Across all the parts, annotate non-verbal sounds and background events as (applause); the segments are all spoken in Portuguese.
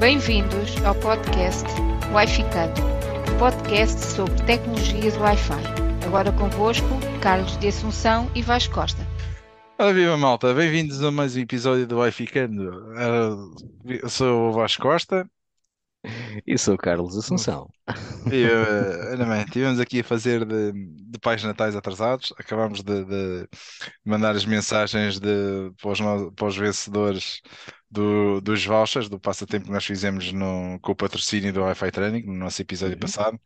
Bem-vindos ao podcast Wi-Ficando, um podcast sobre tecnologias Wi-Fi. Agora convosco, Carlos de Assunção e Vasco Costa. Ora viva malta, bem-vindos a mais um episódio do Wi-Ficando. Uh, eu sou o Vasco Costa E sou o Carlos Assunção. E uh, ora bem, estivemos aqui a fazer de, de pais natais atrasados. Acabámos de, de mandar as mensagens de, para, os, no- para os vencedores do- dos vouchers, do passatempo que nós fizemos no- com o patrocínio do Wi-Fi Training, no nosso episódio Uhum. passado.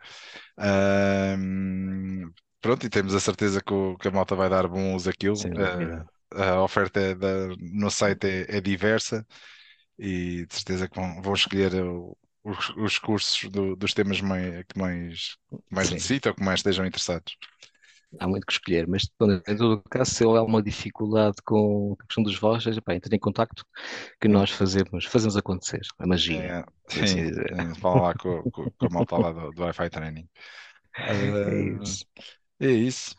Ahm, pronto, e temos a certeza que, o- que a malta vai dar bom uso àquilo. Ah, dúvida. a oferta é da- no site é, é diversa e de certeza que vão, vão escolher o- os, os cursos do- dos temas que mais, que mais Sim. necessitam, que mais estejam interessados. Há muito que escolher, mas em todo o caso, se houver alguma dificuldade com a questão dos vouchers, epá, entre em contacto que nós fazemos, fazemos acontecer a magia, É, assim sim, sim, fala lá com, (laughs) com, com a malta lá do, do Wi-Fi Training. É isso. É isso.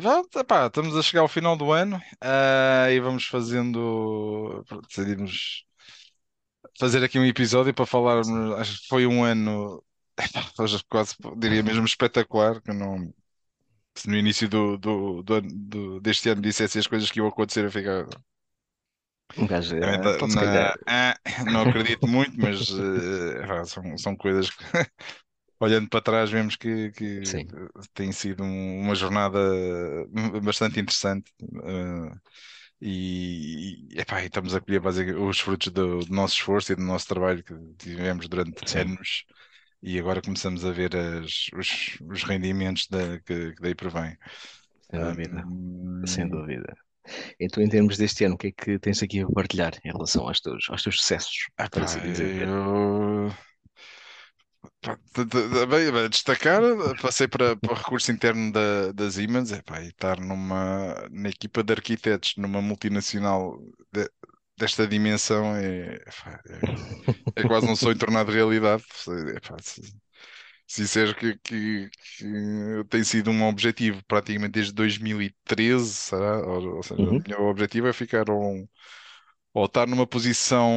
Vá, epá, estamos a chegar ao final do ano ah, e vamos fazendo. Decidimos fazer aqui um episódio para falarmos. Acho que foi um ano, quase diria mesmo espetacular. Que não, se no início do, do, do do- deste ano dissesse as coisas que iam acontecer, eu ficava. Um gajo, também se na- (laughs) ah, não acredito muito, mas eh, epá, são, são coisas que. (laughs) Olhando para trás, vemos que, que sim, tem sido um- uma jornada bastante interessante. eh, e, e, epá, estamos a colher basicamente os frutos do, do nosso esforço e do nosso trabalho que tivemos durante sim, anos. E agora começamos a ver as- os, os rendimentos da, que, que daí provém. sem dúvida, sem Ahm, dúvida. Então, em termos deste ano, o que é que tens aqui a partilhar em relação aos teus, aos teus sucessos, por epá, assim dizer? eu, pá, bem, destacar, passei para, para o recurso interno da, da Siemens, epá, e estar numa, na equipa de arquitetos numa multinacional de- desta dimensão é, epá, é, é quase um sonho tornado realidade. Epá, se, se disser que, que, que tem sido um objetivo praticamente desde 2013, será? Ou, ou seja, o Uhum, meu objetivo é ficar um, ou estar numa posição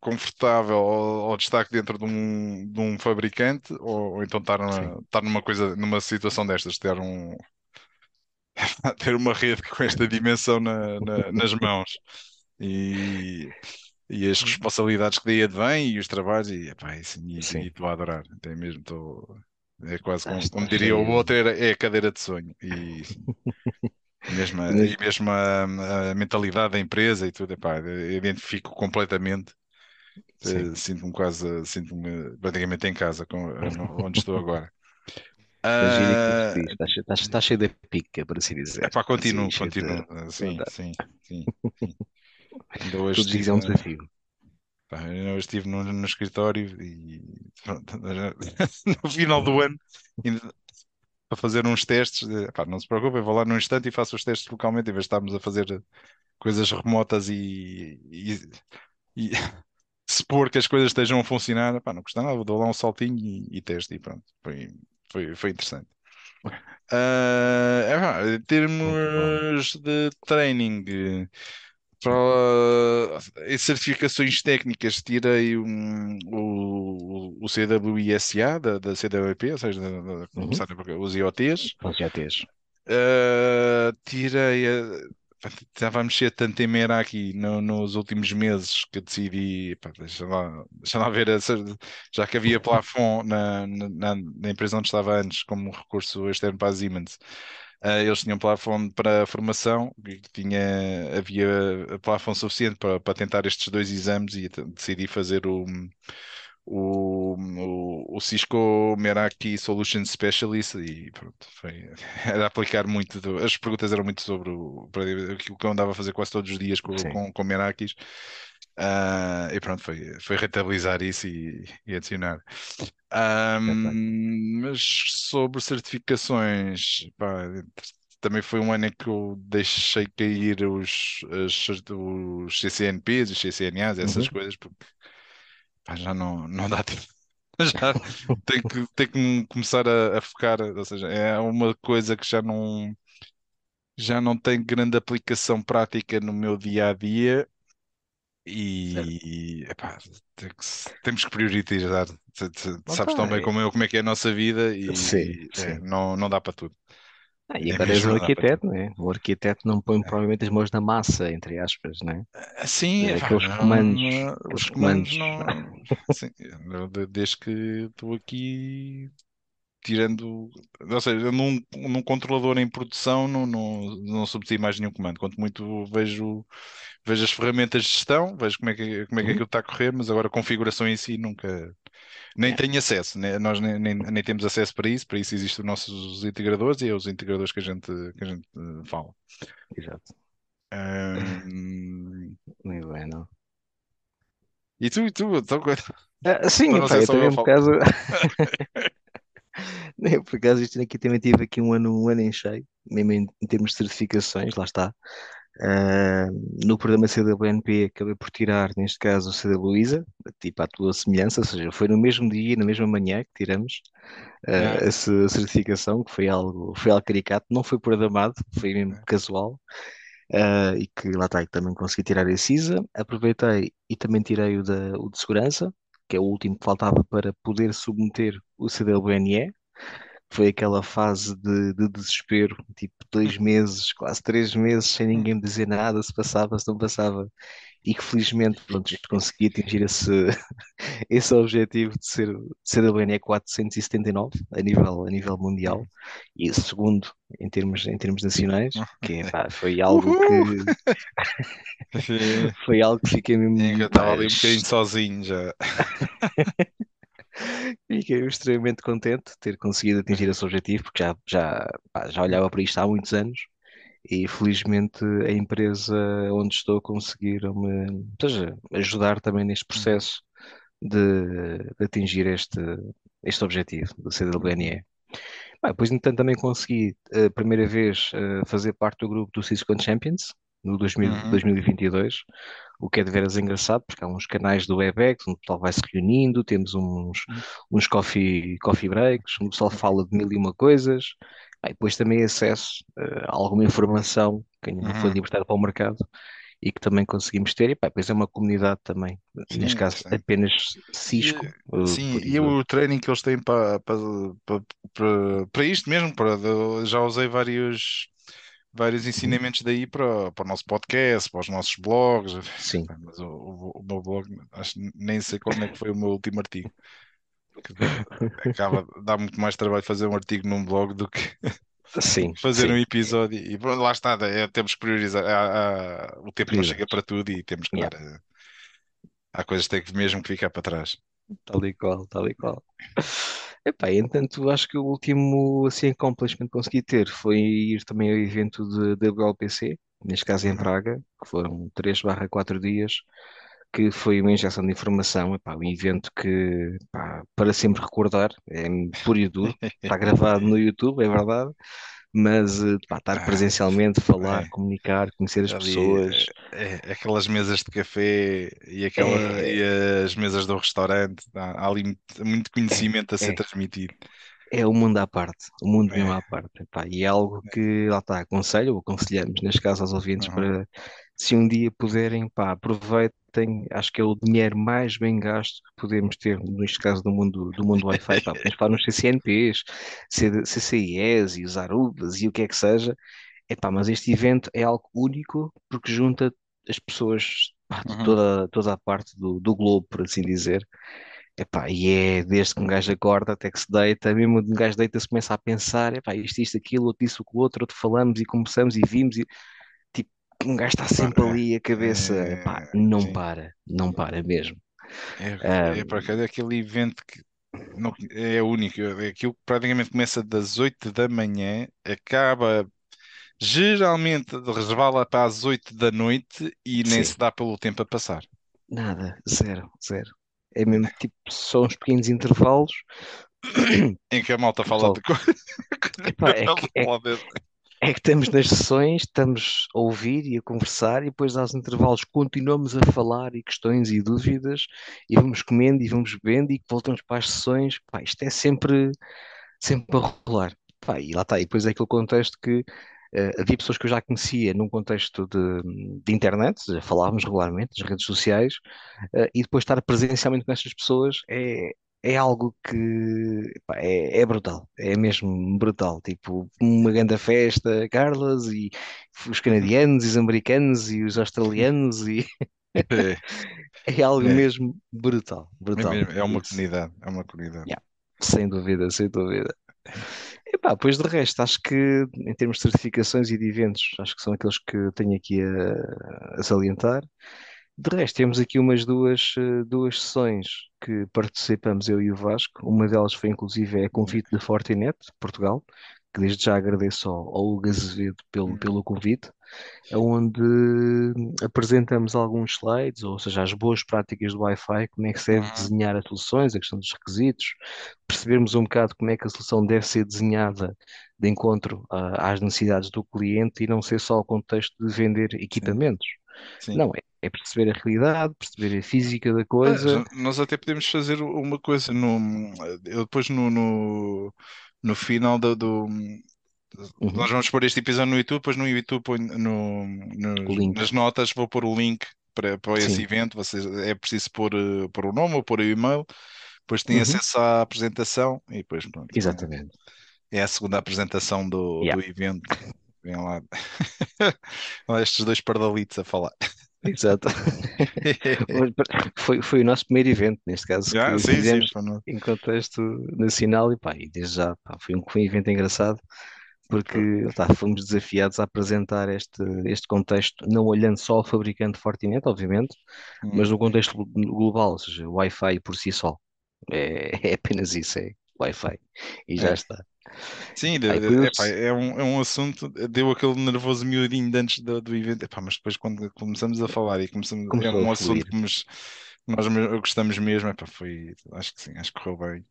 confortável ou, ou destaque dentro de um, de um fabricante, ou, ou então estar, numa, estar numa coisa, numa situação destas, ter um, (laughs) ter uma rede com esta dimensão na- na- nas mãos. E, e as responsabilidades que daí advêm e os trabalhos, e, epá, e, sim, e, e sim. estou a adorar. Até mesmo estou. É quase Ah, como, como diria o outro, era, é a cadeira de sonho. E, (laughs) e mesmo, a- e mesmo a, a mentalidade da empresa e tudo, epá, eu identifico completamente. Sim. Eh, Sinto-me quase, sinto-me praticamente em casa com, onde estou agora. (laughs) Ah, está, cheio- está, está cheio de pica, por assim dizer. epá, continuo, Assim, de continuo. Ah, Sim, vontade. sim, sim, sim. (laughs) Ainda hoje dias é um desafio. pá, hoje estive no, no escritório e pronto, (laughs) no final do ano ainda a fazer uns testes. pá, não se preocupe, eu vou lá num instante e faço os testes localmente, em vez de estarmos a fazer coisas remotas e, e, e (laughs) supor que as coisas estejam a funcionar. Pá, não custa nada, dou lá um saltinho e, e teste e pronto. Foi, foi, foi interessante. É pá, em termos de training, para em certificações técnicas, tirei um, o, o CWISA da, da CWP, ou seja, da, da, Uhum. os IoTs. Já tens. Uh, tirei. a- Estava a mexer tanto em Meraki no, nos últimos meses que decidi. pá, deixa lá, deixa lá ver. essa- já que havia (laughs) plafond na, na, na empresa onde estava antes, como recurso externo para a Siemens, eles tinham plafond para a formação, tinha, havia plafond suficiente para, para tentar estes dois exames e decidi fazer o o, o, o Cisco Meraki Solution Specialist e pronto, foi, (laughs) era aplicar muito, do- as perguntas eram muito sobre o, aquilo que eu andava a fazer quase todos os dias com, Sim. com, com Merakis Ah, e pronto, foi, foi rentabilizar isso e, e adicionar. Ahm, mas sobre certificações, pá, também foi um ano em que eu deixei cair os, as- os CCNPs, os CCNAs, essas Uhum. coisas, porque pá, já não, não dá (laughs) tempo. Já tenho que, tenho que começar a, a focar, ou seja, é uma coisa que já não, já não tem grande aplicação prática no meu dia a dia. E epá, temos que priorizar. Lá Sabes tão bem como eu como é que é a nossa vida Sim, e é, sim. não, não dá para tudo. Ah, e É agora és um arquiteto, não é? O arquiteto não põe provavelmente as mãos na massa, entre aspas, não é? Sim, Aqueles não- comandos, não- aqueles os comandos comandos. não. Sim, desde que estou aqui tirando. Ou seja, num, num controlador em produção não, não, não substitui mais nenhum comando. Quanto muito vejo, vejo as ferramentas de gestão, vejo como é que, como é que Uhum. aquilo está a correr, mas agora a configuração em si nunca. Nem É, tenho acesso, né? Nós nem, nem, nem temos acesso para isso, para isso existem os nossos integradores e é os integradores que a gente, que a gente eh, fala. exato. Ahm, Muito bem, não? e tu, e tu, então, Ah, sim, epá, ser eu também por acaso, (laughs) eu por acaso isto aqui também tive aqui um ano, um ano em cheio, mesmo em, em termos de certificações, lá está. Ah, no programa CWNP acabei por tirar, neste caso, o CWISA, tipo à tua semelhança, ou seja, foi no mesmo dia, na mesma manhã que tiramos ah, É, essa certificação, que foi algo, foi algo caricato, não foi programado, foi mesmo é. casual. Ah, e que lá está, que também consegui tirar esse ISA. Aproveitei e também tirei o, da, o de segurança, que é o último que faltava para poder submeter o CDLBNE. Foi aquela fase de, de desespero, tipo dois (laughs) meses, quase três meses, sem ninguém me dizer nada, se passava, se não passava. E que felizmente, pronto, consegui atingir esse, (laughs) esse objetivo de ser, de ser a BNE 479 a nível, a nível mundial e segundo em termos, em termos nacionais, que é, pá, foi (laughs) algo Uhul! que foi algo que fiquei mesmo eu estava ali um bocadinho sozinho já. Fiquei extremamente contente de ter conseguido atingir esse objetivo, porque já, já, pá, já olhava para isto há muitos anos e felizmente a empresa onde estou conseguiram-me ajudar também neste processo de, de atingir este, este objetivo do CWNE. Bem, depois, entanto, também consegui a primeira vez eh, fazer parte do grupo do Cisco Champions no 2000 Uhum. 2022, o que é de veras engraçado, porque há uns canais do WebEx onde o pessoal vai se reunindo, temos uns, uns coffee, coffee breaks, onde o pessoal fala de mil e uma coisas, Bem, depois também acesso eh, a alguma informação que ainda não foi Uhum. libertada para o mercado e que também conseguimos ter, e pá, depois é uma comunidade também, neste Sim, caso sim. apenas E, Cisco, eh, sim, e o training que eles têm para, para, para, para, para isto mesmo, para, já usei vários, vários Uhum. ensinamentos daí para, para o nosso podcast, para os nossos blogs, Sim, mas o, o, o meu blog, acho que nem sei quando é que foi o meu último artigo. Acaba, dá muito mais trabalho fazer um artigo num blog do que sim, (laughs) fazer um sim, episódio. E pronto, lá está, é, temos que priorizar. Há- há- o tempo não chega para tudo e temos que Yeah, dar. eh, Há coisas que têm que mesmo que ficar para trás. tal e qual, tal e qual. Epá, entanto, acho que o último assim, accomplishment que consegui ter foi ir também ao evento de, da WLPC, neste caso em. Praga, que foram 3 barra 4 dias, que foi uma injeção de informação, epá, um evento que, pá, para sempre recordar, é puro e duro, (laughs) está gravado no YouTube, é verdade, mas eh, pá, estar Ah, presencialmente, falar, é. comunicar, conhecer as Ali, pessoas, é, é aquelas mesas de café e, aquela, é, e as mesas do restaurante. Há, há ali muito, é, conhecimento a ser é. transmitido. É o mundo à parte, o mundo mesmo É. à parte. epá, e é algo que, lá está, aconselho, ou aconselhamos, neste caso aos ouvintes, Uhum. para se um dia puderem, pá, aproveitem, acho que é o dinheiro mais bem gasto que podemos ter, neste caso do mundo do mundo Wi-Fi, pá, podemos falar nos CCNPs, CD CCIEs e os Arubas e o que é que seja, epá, mas este evento é algo único porque junta as pessoas, pá, de Uhum. toda, toda a parte do, do globo, por assim dizer. Epá, e é desde que um gajo acorda até que se deita, mesmo um gajo deita-se começa a pensar, epá, isto, isto, aquilo, outro isso, o outro, outro falamos e começamos e vimos e um gajo está Pá, sempre é, ali a cabeça, epá, é, não sim. para, não para mesmo. É, é Ahm, para cá, é aquele evento que não, é único. É aquilo que praticamente começa das 8 da manhã, acaba geralmente resvala para as 8 da noite e nem sim, se dá pelo tempo a passar. nada, zero, zero. É mesmo tipo, são uns pequenos intervalos. Em que a malta fala de coisas. (laughs) epá, é (laughs) que, é, é que estamos nas sessões, estamos a ouvir e a conversar, e depois aos intervalos continuamos a falar e questões e dúvidas, e vamos comendo e vamos bebendo e voltamos para as sessões. Pá, isto é sempre, sempre a rolar. Pá, e lá está, e depois é aquele contexto que Uh, havia pessoas que eu já conhecia num contexto de, de internet, já falávamos regularmente, das redes sociais, uh, e depois estar presencialmente com estas pessoas é, é algo que pá, é, é brutal, é mesmo brutal. Tipo, uma grande festa, Carlos, e os canadianos, e os americanos, e os australianos, e É, (laughs) é algo é, mesmo brutal, é brutal. mesmo, é uma comunidade, é uma comunidade. yeah, sem dúvida, sem dúvida. Epá, pois de resto, acho que em termos de certificações e de eventos, acho que são aqueles que tenho aqui a, a salientar. De resto, temos aqui umas duas, eh, duas sessões que participamos, eu e o Vasco. Uma delas foi inclusive a convite da Fortinet, Portugal, que desde já agradeço ao, ao Hugo Azevedo pelo, Hum, pelo convite, onde apresentamos alguns slides, ou seja, as boas práticas do Wi-Fi, como é que se deve uhum, desenhar as soluções, a questão dos requisitos, percebermos um bocado como é que a solução deve ser desenhada de encontro às necessidades do cliente e não ser só o contexto de vender equipamentos. sim. Não, é, é perceber a realidade, perceber a física da coisa. nós até podemos fazer uma coisa no, eu depois no, no, no final do, do- Uhum, nós vamos pôr este episódio no YouTube, depois no YouTube no, o nos- link. nas notas vou pôr o link para, para esse Sim. evento. Vocês, é preciso pôr, eh, pôr o nome ou pôr o e-mail, depois têm Uhum, acesso à apresentação e depois pronto. exatamente. É, a segunda apresentação do, Yeah, do evento. Vem lá (laughs) estes dois pardalitos a falar. Exato. (laughs) Foi, foi o nosso primeiro evento, neste caso, que sim, sim, fizemos no- em contexto nacional e pá, e desde já pá, foi um, foi um evento engraçado porque tá, fomos desafiados a apresentar este, este contexto, não olhando só ao fabricante Fortinet, obviamente, hum, mas no contexto glo- global, ou seja, o Wi-Fi por si só. É, (laughs) é apenas isso, é Wi-Fi. E já é. está. Sim, Pá, e de- de- epá, é um, é um assunto, deu aquele nervoso miudinho de antes do, do evento, epá, mas depois quando começamos a falar e começamos, é começou a um assunto fluir, que nos- nós gostamos mesmo, epá, foi, acho que sim, acho que correu bem.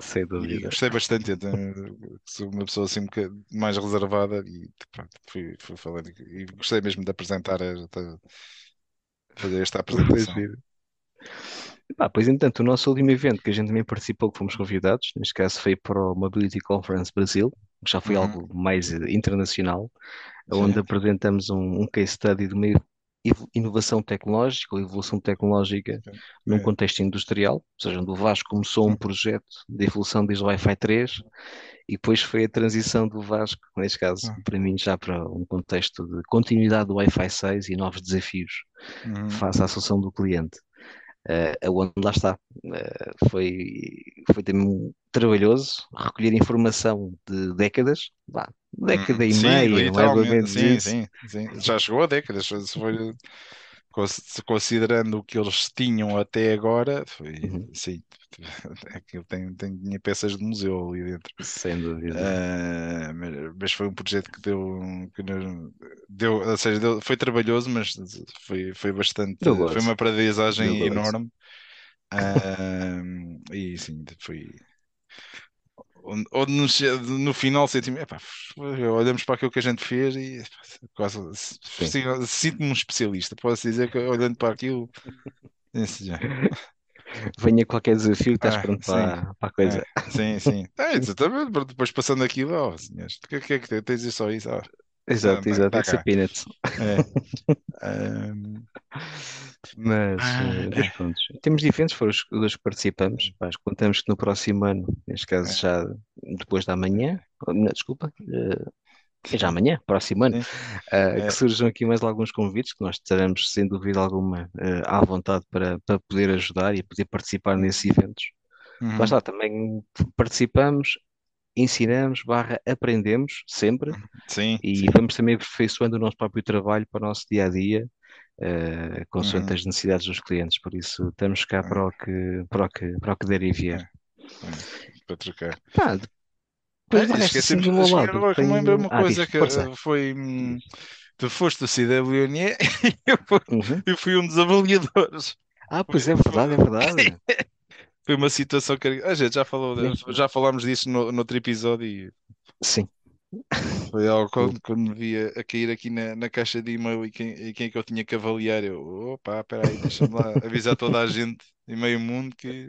sem E dúvida. gostei bastante, eu tenho- sou uma pessoa assim um bocadinho mais reservada e pronto, fui, fui falando e gostei mesmo de apresentar, fazer esta (laughs) apresentação. Pois entanto, o nosso último evento que a gente também participou, que fomos convidados, neste caso foi para o Mobility Conference Brasil, que já foi Uhum, algo mais eh, internacional, onde sim, apresentamos um, um case study de uma inovação tecnológica ou evolução tecnológica sim, num é, contexto industrial, ou seja, onde o Vasco começou um uhum, projeto de evolução desde o Wi-Fi 3 e depois foi a transição do Vasco, neste caso, para mim, já para um contexto de continuidade do Wi-Fi 6 e novos desafios uhum, face à solução do cliente. Uh, aonde lá está. Uh, foi, foi também trabalhoso recolher informação de décadas, vá, década uhum. e Sim, meia, literalmente, menos sim, sim, sim, já chegou a décadas, foi Considerando o que eles tinham até agora, foi, Uhum, sim, aquilo tem, tem, tinha peças de museu ali dentro. sem dúvida. Ah, mas, mas foi um projeto que deu, que deu, ou seja, deu- foi trabalhoso, mas foi, foi bastante, foi uma aprendizagem enorme. Ah, e sim, foi onde nos- no final sentimos, epá, olhamos para aquilo que a gente fez e quase sinto-me um especialista. Posso dizer que olhando para aquilo, esse já. (laughs) Venha qualquer desafio, estás Ah, pronto sim, para, para a coisa. é, sim, sim. (laughs) É, exatamente. Depois passando aquilo, oh, senhores, o que, que é que? Tens isso só isso? Ah, Exato, tá, exato, peanuts. É. (laughs) Ahm, Mas, ah, eh, mas pronto, termos de eventos foram os os dois que participamos. é, Pá, contamos que no próximo ano, neste caso é, já depois da manhã, desculpa, eh, é já amanhã, próximo ano, sim, ah, que é, surjam aqui mais alguns convites que nós estaremos, sem dúvida alguma, eh, à vontade para, para poder ajudar e poder participar nesses eventos. Lá uhum, está, também participamos, ensinamos, barra, aprendemos sempre (laughs) sim, e sim. vamos também aperfeiçoando o nosso próprio trabalho para o nosso dia a dia, eh, consoante uhum, as necessidades dos clientes. Por isso, estamos cá é, para o que, para o que, para o que der e vier. é, para trocar. Pá, depois Ah, do resto, assim, esquecemos, do meu esque- lado, lembrei tenho. uma Ah, coisa diz, que foi. hum. Tu foste do CWNE (laughs) e eu fui, Uhum. eu fui um dos avaliadores. Ah, pois é verdade, é verdade. (laughs) foi uma situação que a gente já falou, já falámos disso no, no outro episódio e sim. foi algo quando, quando me via a cair aqui na, na caixa de e-mail e quem, e quem é que eu tinha que avaliar. Eu, opa, espera aí, deixa-me lá avisar toda a gente e meio mundo que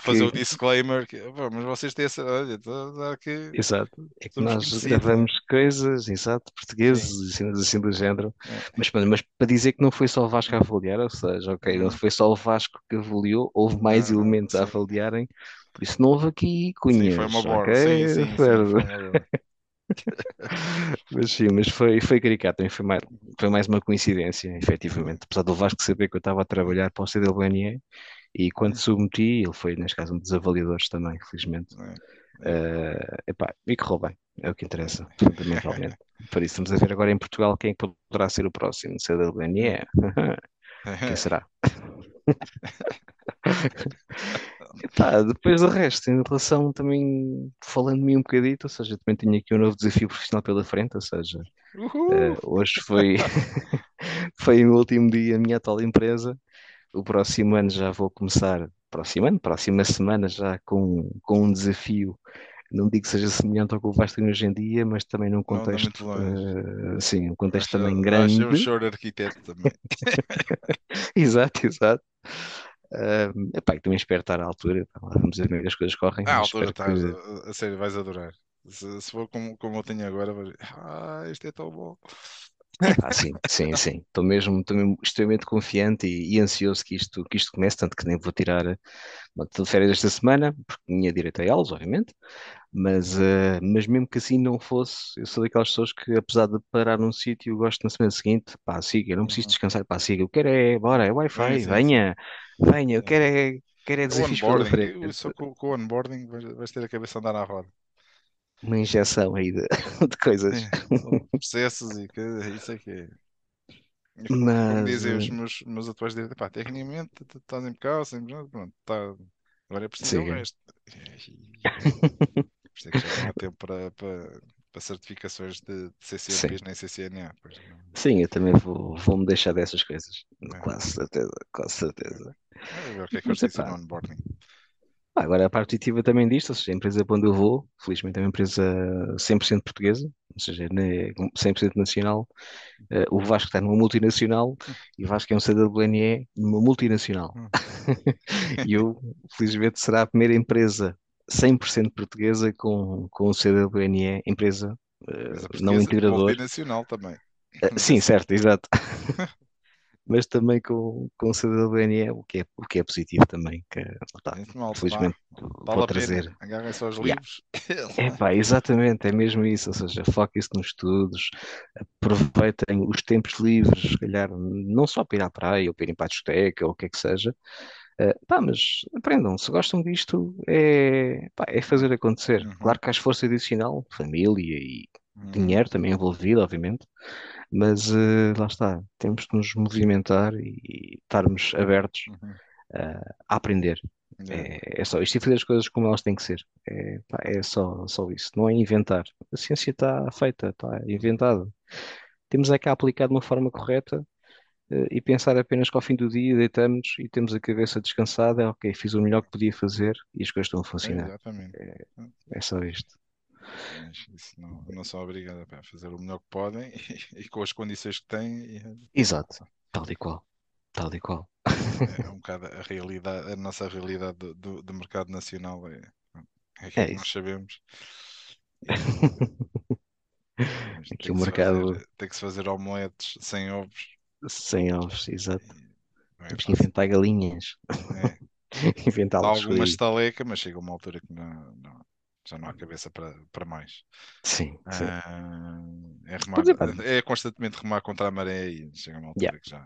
fazer o disclaimer que, "Pá, mas vocês têm essa. Olha, tá- tá aqui. Exato. É que nós conhecidos. gravamos coisas, exato, portugueses e cenas assim do género. Mas, mano, mas para dizer que não foi só o Vasco a avaliar, ou seja, ok, não Uhum. foi só o Vasco que avaliou, houve mais não, elementos a sim. avaliarem, por isso não houve aqui Sim, cunhas, foi uma borda. ok? Sim, sim, sim, foi uma borda. (laughs) Mas sim, mas foi, foi caricato, foi mais, foi mais uma coincidência, efetivamente. Apesar do Vasco saber que eu estava a trabalhar para o CWNE e quando submeti, ele foi, neste caso, um dos avaliadores também, felizmente. É. Eh, epá, e correu bem, é o que interessa, fundamentalmente. Por isso, estamos a ver agora em Portugal quem é poderá ser o próximo CWNE. (laughs) Quem será? (laughs) Epá, depois do resto, em relação também, falando de mim um bocadito, ou seja, também tenho aqui um novo desafio profissional pela frente, ou seja, eh, hoje foi, (laughs) foi o último dia da minha atual empresa, o próximo ano já vou começar, próximo ano, próxima semana já com, com um desafio, não digo que seja semelhante ao que o Vasco tem hoje em dia, mas também num Não contexto, muito longe. eh, sim, um contexto ser- também ser grande, o show arquiteto também. (laughs) exato, exato. Ah, epá, também espero estar à altura, vamos ver como é que as coisas correm, Ah, à altura estás, que, a, a sério, vais adorar. Se, se for como, como eu tenho agora, vais... ah, isto é tão bom. Ah, sim, sim, sim. Estou mesmo, estou mesmo extremamente confiante e, e ansioso que isto, que isto comece, tanto que nem vou tirar uma de férias esta semana, porque tinha direito a elas, obviamente, mas, eh, mas mesmo que assim não fosse, eu sou daquelas pessoas que, apesar de parar num sítio, gosto na semana seguinte, pá, siga, eu não preciso Uhum. descansar, pá, siga, eu quero é, bora, é Wi-Fi, sim. venha, venha, eu Sim. quero é, quero é desafios pela frente. só com, com o onboarding vais ter a cabeça a andar à roda. Uma injeção aí de, (laughs) de coisas. É, processos e coisas, isso é que é. É como, como Mas, dizem os eh, meus, meus atuais diretores, pá, tecnicamente tu estás impecável, sempre, pronto, tá, agora é preciso é o siga. resto. (laughs) Por isso é que já não há tempo para, para, para certificações de, de Sim. CCNPs nem CCNA. Pois não. Sim, eu também vou, vou-me deixar dessas coisas. É. Quase certeza, quase certeza. Vamos ver o que é que Mas eles dizem epá, no onboarding. Pá, agora a parte positiva também disto, ou seja, a empresa para onde eu vou, felizmente é uma empresa 100% portuguesa, ou seja, né, 100% nacional. Eh, o Vasco está numa multinacional e o Vasco é um CWNE numa multinacional. Hum. (laughs) E eu, felizmente, será a primeira empresa 100% portuguesa com, com o CWNE, empresa eh, Mas a não portuguesa integrador. multinacional também. Eh, sim, certo, exato. (laughs) Mas também com, com o CWNE, o que é, o que é positivo também, que malta, vá, felizmente vale trazer. Agarrem-se aos Yeah. livros. (laughs) Epá, exatamente, é mesmo isso, ou seja, foquem-se nos estudos, aproveitem os tempos livres, se calhar, não só para ir à praia ou para irem para a discoteca ou o que é que seja, eh, pá, mas aprendam, se gostam disto, é, pá, é fazer acontecer. Uhum, Claro que há esforço adicional, família e dinheiro também envolvido, obviamente, mas eh, lá está, temos de nos movimentar e estarmos abertos uhum. eh, a aprender. É, é só isto e fazer as coisas como elas têm que ser. É, pá, é só, só isso. Não é inventar. A ciência está feita, está inventada. Temos é que a aplicar de uma forma correta eh, e pensar apenas que ao fim do dia deitamos e temos a cabeça descansada. Ok, fiz o melhor que podia fazer e as coisas estão a funcionar. É, é só isto. Não, não são obrigados a fazer o melhor que podem (laughs) e, com as condições que têm. e- Exato. Tal e qual. Tal e qual. É, é um (laughs) bocado a realidade, a nossa realidade do, do, do mercado nacional é, é aquilo É que nós isso. sabemos. (laughs) Aqui tem o que se mercado fazer, tem que se fazer omeletes sem ovos. sem ovos, exato. e é Temos que inventar galinhas. É, dá Inventá-los alguma estaleca, mas chega uma altura que não, não- já não há cabeça para, para mais. Sim, sim. Ah, é, remar, é, é constantemente remar contra a maré e chega uma altura Yeah, que já,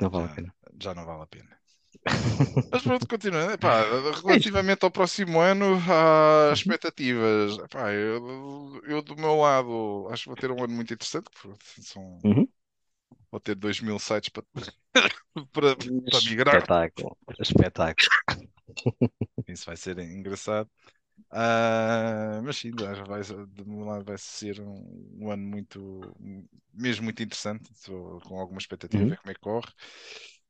não vale a já, pena. já não vale a pena. (laughs) Mas pronto, continuando. Epá, É (laughs) isto. relativamente ao próximo ano, há Uhum. expectativas. Epá, eu, eu, do meu lado, acho que vou ter um ano muito interessante. porque São, Uhum. vou ter 2 mil sites para, (laughs) para, para migrar. Espetáculo. Espetáculo. Isso vai ser engraçado. Ah, mas sim, vai, do meu lado vai ser um, um ano muito, mesmo muito interessante. Estou com alguma expectativa, Uhum. ver como é que corre.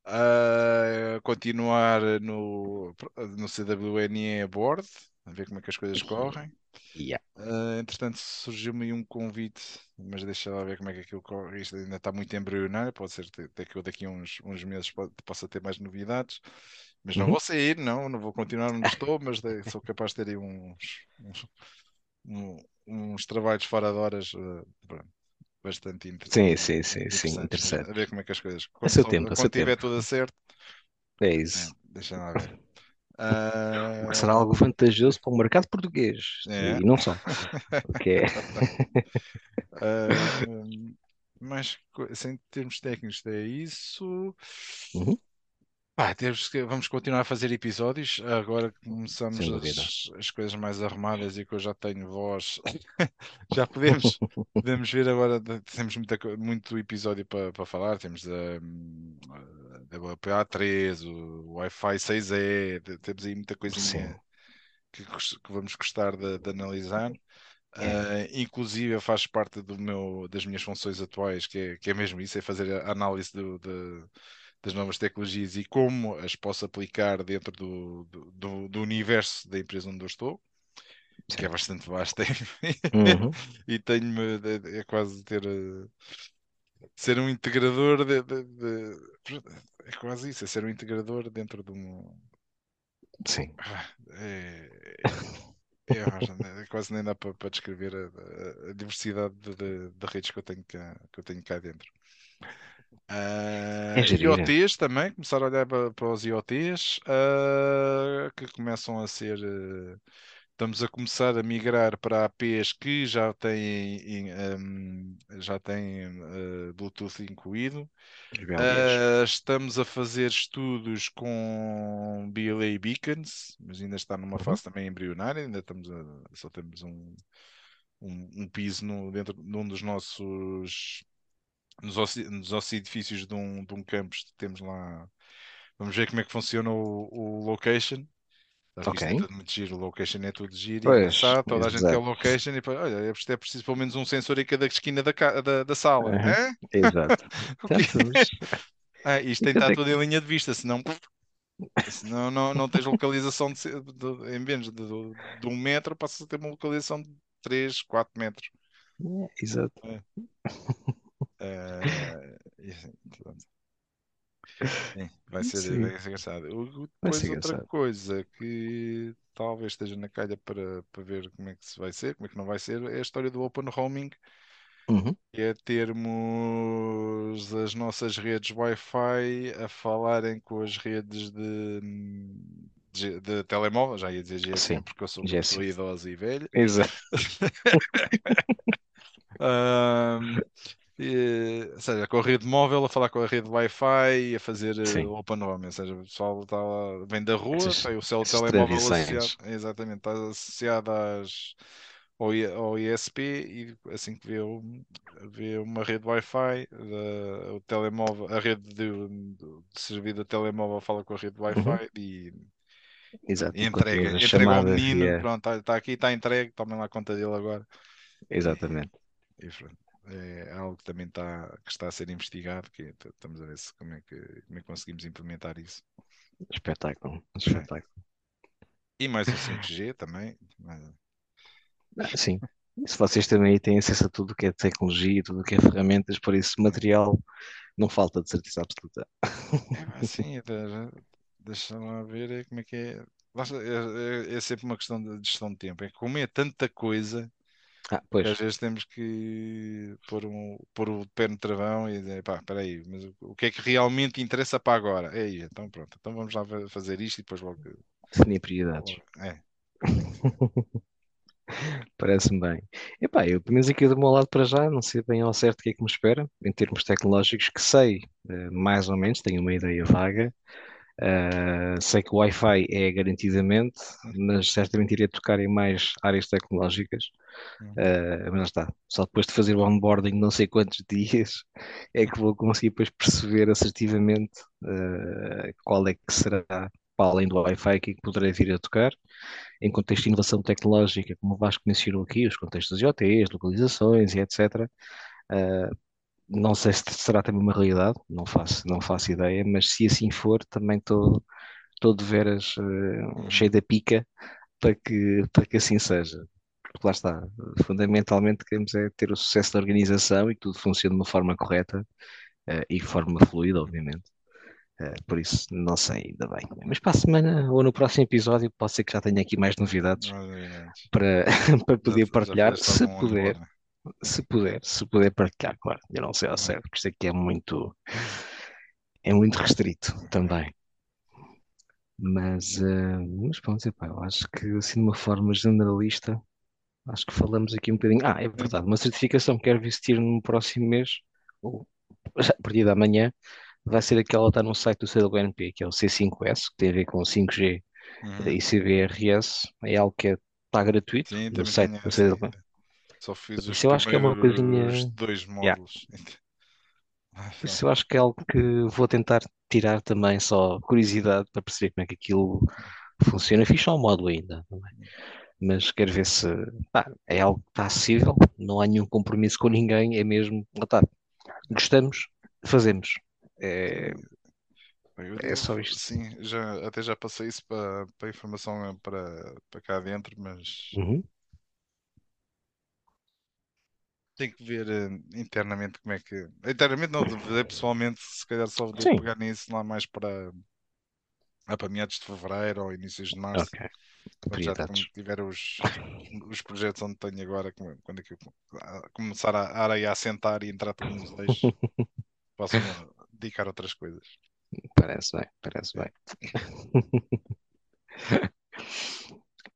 Ah, continuar no, no CWNE a bordo, a ver como é que as coisas correm. Yeah. Ah, entretanto, surgiu-me um convite, mas deixa lá ver como é que aquilo corre. Isto ainda está muito embrionário, pode ser até que eu daqui a uns, uns meses pode- possa ter mais novidades. Mas não Uhum. vou sair, não, não vou continuar onde estou, mas sou capaz de ter aí uns, uns, uns trabalhos fora de horas pronto, bastante inter- Sim, sim, sim, sim, interessantes. interessante. A ver como é que as coisas. A Quando, seu só- tempo, a seu tiver tempo. tudo a certo, É é, isso. deixa lá ver. Que será algo vantajoso para o mercado português é. e não só. (laughs) Que é... Ah, mas assim, em termos técnicos é isso. Uhum. Pá, temos que- vamos continuar a fazer episódios. Agora que começamos as, as coisas mais arrumadas e que eu já tenho voz. (laughs) Já podemos, (laughs) podemos ver agora. Temos muita, muito episódio para para falar. Temos a, a WPA3, o Wi-Fi 6E. te- Temos aí muita coisinha que, que vamos gostar de, de analisar. É. Uh, inclusive faz parte do meu, das minhas funções atuais, que é, que é mesmo isso, é fazer a análise do, de- das novas tecnologias e como as posso aplicar dentro do, do, do- universo da empresa onde eu estou, que é bastante vasto Uhum. (laughs) e tenho-me é, é quase ter uh, ser um integrador de, de- de- é quase isso, é ser um integrador dentro de um Sim. ah, é, É, Roja, né? quase nem dá para para descrever a, a- a diversidade de, de- de redes que eu tenho cá, que eu tenho cá dentro. Ah, É. IoTs também, começar a olhar para, para os IoTs ah, que começam a ser. eh, estamos a começar a migrar para APs que já têm, hum, já têm eh, Bluetooth incluído. Ah, estamos a fazer estudos com BLA beacons, mas ainda está numa Uhum. fase também embrionária, ainda estamos a, só temos um, um, um piso no, dentro de um dos nossos nos, nos nossos edifícios de um, de um campus, temos lá. Vamos ver como é que funciona o, o location. Sabe que isto é Ok. tudo muito giro, o location é tudo giro e Pois, engraçado, toda a gente quer o location e depois, olha, é preciso, é pelo menos um sensor em cada esquina da, da, da sala. Hã? Exato. (laughs) Ah, isto tem que estar tudo em linha de vista, senão, senão não, não tens localização de, de- em vez de, de, um metro, passas a ter uma localização de 3, 4 metros. É, Exato. Eh, (laughs) isso, portanto, sim, vai ser, Sim. vai ser engraçado. O- o- Vai Depois ser outra engraçado. coisa que talvez esteja na calha para, para ver como é que se vai ser, como é que não vai ser, é a história do Open Roaming, Uhum. que é termos as nossas redes Wi-Fi a falarem com as redes de, de, de telemóvel, já ia dizer GSM Sim, porque eu sou uma idosa e velha. Exato. (laughs) Ahm, e, ou seja, com a rede móvel a falar com a rede Wi-Fi e a fazer eh, Sim. open roaming, ou seja, o pessoal está lá, vem da rua, Essas, tem o seu telemóvel associado, exatamente, está associado às, ao, ao ISP e assim que vê, vê uma rede Wi-Fi, o telemóvel, a rede de, de telemóvel fala com a rede Uhum. Wi-Fi e, Exato. e E quando entrega, entrega ao menino, pronto, está tá aqui, está entregue, tomem lá conta dele agora. E, Exatamente. e pronto. É algo que também está, que está a ser investigado, que t- estamos a ver se, como, é que, como é que conseguimos implementar isso. Espetáculo. É. Espetáculo. E mais o 5G também. mas- Ah, sim. Se vocês também têm acesso a tudo o que é tecnologia, tudo o que é ferramentas, por isso material não falta de certeza absoluta. É, sim, (laughs) até- deixa lá ver é, como é que é. É, é- é sempre uma questão de gestão de tempo. É como é tanta coisa Ah, que às pois, vezes temos que pôr, um, pôr o pé no travão e dizer, pá, espera aí, mas o, que é que realmente interessa para agora? É aí, então pronto, então vamos lá fa- fazer isto e depois logo. definir prioridades. É, (laughs) Parece-me bem. Epá, eu, pelo menos aqui do meu lado para já, não sei bem ao certo o que é que me espera, em termos tecnológicos, que sei, eh, mais ou menos, tenho uma ideia vaga. Eh, sei que o Wi-Fi é garantidamente, mas certamente irei tocar em mais áreas tecnológicas. Eh, mas está, só depois de fazer o onboarding não sei quantos (laughs) dias é que vou conseguir depois perceber assertivamente eh, qual é que será, para além do Wi-Fi, que poderei vir a tocar em contexto de inovação tecnológica, como o Vasco mencionou aqui, os contextos IoTs, localizações e etc. Uh, não sei se será também uma realidade, não faço, não faço ideia, mas se assim for, também estou de veras uh, cheio da pica para que, para que assim seja. Porque lá está, fundamentalmente queremos é ter o sucesso da organização e que tudo funcione de uma forma correta uh, e de forma fluida, obviamente. Uh, por isso, não sei ainda bem. Mas para a semana ou no próximo episódio, pode ser que já tenha aqui mais novidades Obviamente. para, (laughs) para poder Já, já partilhar, fizeste se puder, onboard. Se puder, se puder partilhar, claro. Eu não sei ao certo, porque isto aqui é muito, é muito restrito também. Mas, uh, mas pronto, epá, eu acho que assim de uma forma generalista, acho que falamos aqui um bocadinho. Ah, é verdade, uma certificação que quero vestir no próximo mês, ou já a partir da manhã, vai ser aquela que está no site do CWNP, que é o C5S, que tem a ver com 5G Uhum. e CBRS, é algo que é- está gratuito Sim, no site do. CWNP. Só fiz os Isso eu acho que é uma coisinha. primeiros dois Yeah. módulos. Ah, (laughs) Isso eu acho que é algo que vou tentar tirar também, só curiosidade para perceber como é que aquilo funciona. Fiz só um módulo ainda, também. mas quero ver se pá, é algo que está acessível, não há nenhum compromisso com ninguém, é mesmo, lá está, gostamos, fazemos. É, Eu- é eu- só isto. Sim, já, até já passei isso para, para a informação para, para cá dentro, mas Uhum. Tenho que ver eh, internamente como é que. Internamente não, de ver pessoalmente, se calhar só devo Sim. pegar nisso lá mais para, lá para meados de fevereiro ou inícios de março. Ok, Quando já tiver os, (laughs) os projetos onde tenho agora, quando é que eu a- começar a a área a assentar e entrar tudo nos eixos, (laughs) posso dedicar a outras coisas. Parece bem, parece bem. (laughs)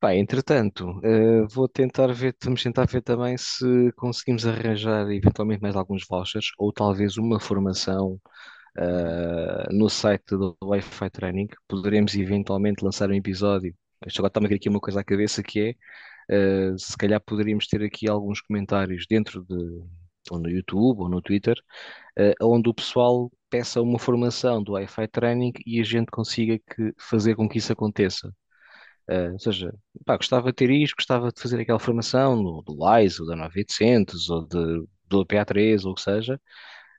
Pá, entretanto, eh, vou tentar ver, vamos tentar ver também se conseguimos arranjar eventualmente mais alguns vouchers ou talvez uma formação eh, no site do Wi-Fi Training. Poderemos eventualmente lançar um episódio. Isto agora está-me a vir aqui uma coisa à cabeça que é, eh, se calhar poderíamos ter aqui alguns comentários dentro de, ou no YouTube ou no Twitter, onde o pessoal peça uma formação do Wi-Fi Training e a gente consiga que- fazer com que isso aconteça. Uh, ou seja, pá, gostava de ter isto, gostava de fazer aquela formação no, do WISE, ou da 9800, ou de, do PA3, ou o que seja.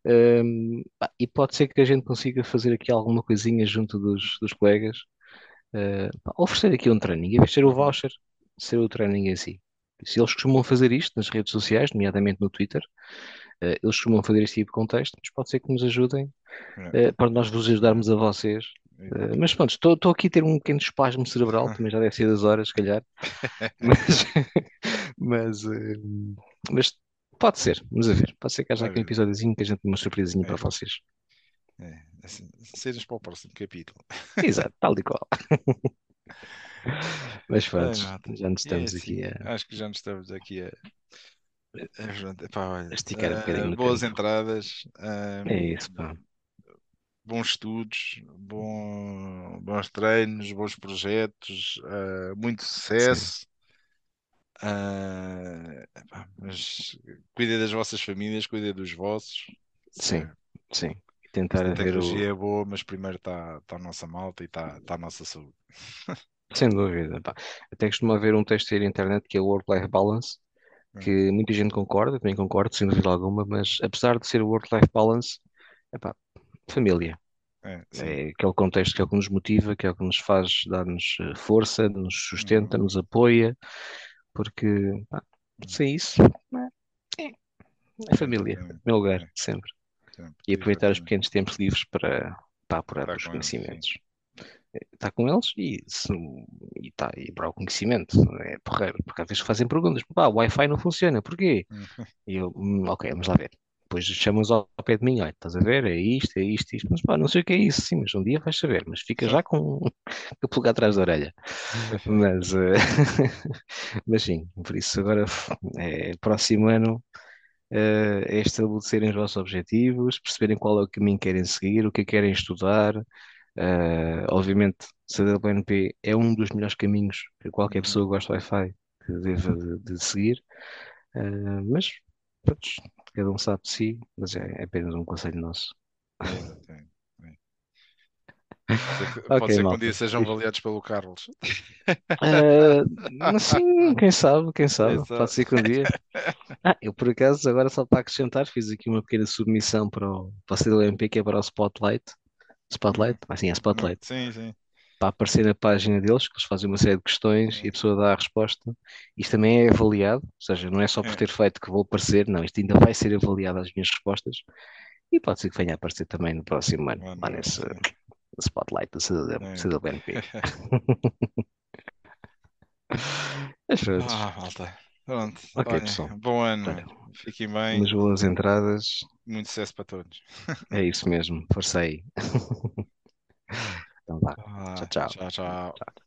Um, pá, e pode ser que a gente consiga fazer aqui alguma coisinha junto dos, dos colegas, uh, pá, oferecer aqui um training, em vez de ser o voucher, ser o training em si. Se eles costumam fazer isto nas redes sociais, nomeadamente no Twitter, uh, eles costumam fazer este tipo de contexto, mas pode ser que nos ajudem É, para nós vos ajudarmos a vocês Uh, mas pronto, estou aqui a ter um pequeno espasmo cerebral, (laughs) também já deve ser das horas, se calhar. (laughs) Mas, (laughs) mas, uh, mas pode ser, vamos a ver. Pode ser que haja um episódiozinho que a gente uma surpresinha É. para vocês. é, assim, para o próximo capítulo. Exato, tal e qual. Mas pronto, malta. já nos é estamos aqui assim, a, Acho que já nos estamos aqui a, olha, a esticar um bocadinho no boas tempo. entradas, É isso, pá. Bons estudos, bom- bons treinos, bons projetos, ah, muito sucesso. Epá, mas cuidem das vossas famílias, cuidem dos vossos. Sim, sim. E Isto tentar a tecnologia o. é boa, mas primeiro está tá a nossa malta e está tá a nossa saúde. (laughs) Sem dúvida, pá. Até costuma haver um texto aí na internet que é o Work-Life Balance, que muita gente concorda, também concordo, sem dúvida alguma, mas apesar de ser o Work-Life Balance, epá, família. É. É aquele contexto que é o que nos motiva, que é o que nos faz dar-nos eh, força, nos sustenta, nos apoia, porque pá, sem isso, é, é família, Exatamente. meu lugar, É. sempre. Sempre. E aproveitar os pequenos tempos livres para, para apurar Estar os com eles, conhecimentos. Está com eles e, se, e, tá, e para o conhecimento, é porreiro, porque às vezes fazem perguntas, pá, o Wi-Fi não funciona, porquê? E eu, "Hum, ok, vamos lá ver. Depois chamam-nos ao pé de mim, olha, estás a ver, é isto, é isto, isto, mas pá, não sei o que é isso, sim, mas um dia vais saber, mas fica já com (laughs) a pulga atrás da orelha. (laughs) Mas, eh, (laughs) mas sim, por isso agora é, próximo ano eh, é estabelecerem os vossos objetivos, perceberem qual é o caminho que querem seguir, o que é que querem estudar. Eh, obviamente, CWNP é um dos melhores caminhos que qualquer Uhum. pessoa que gosta de Wi-Fi que deva de, de seguir. Mas, pronto, cada um sabe de si, mas é, é apenas um conselho nosso. Exatamente. É. Pode ser que- (laughs) Pode Ok, ser que um dia sejam avaliados pelo Carlos. (laughs) Ah, sim, quem sabe, quem sabe, sabe? pode ser que um dia. (laughs) Ah, eu por acaso, agora só para acrescentar, fiz aqui uma pequena submissão para o, para o CWMP, que é para o Spotlight. Spotlight? Ah, sim, é Spotlight. Sim, sim para aparecer na página deles, que eles fazem uma série de questões e a pessoa dá a resposta. Isto também é avaliado, ou seja, não é só por é. ter feito que vou aparecer, não, isto ainda vai ser avaliado as minhas respostas e pode ser que venha a aparecer também no próximo ano, lá nesse spotlight do CWNP. (laughs) ah, malta. Pronto. Ok, Olha, pessoal. Bom ano. Tá. Fiquem bem. Umas boas entradas. Muito sucesso para todos. é isso mesmo. Força aí. (laughs) tempat. Wah, cocok. Cocok. cocok.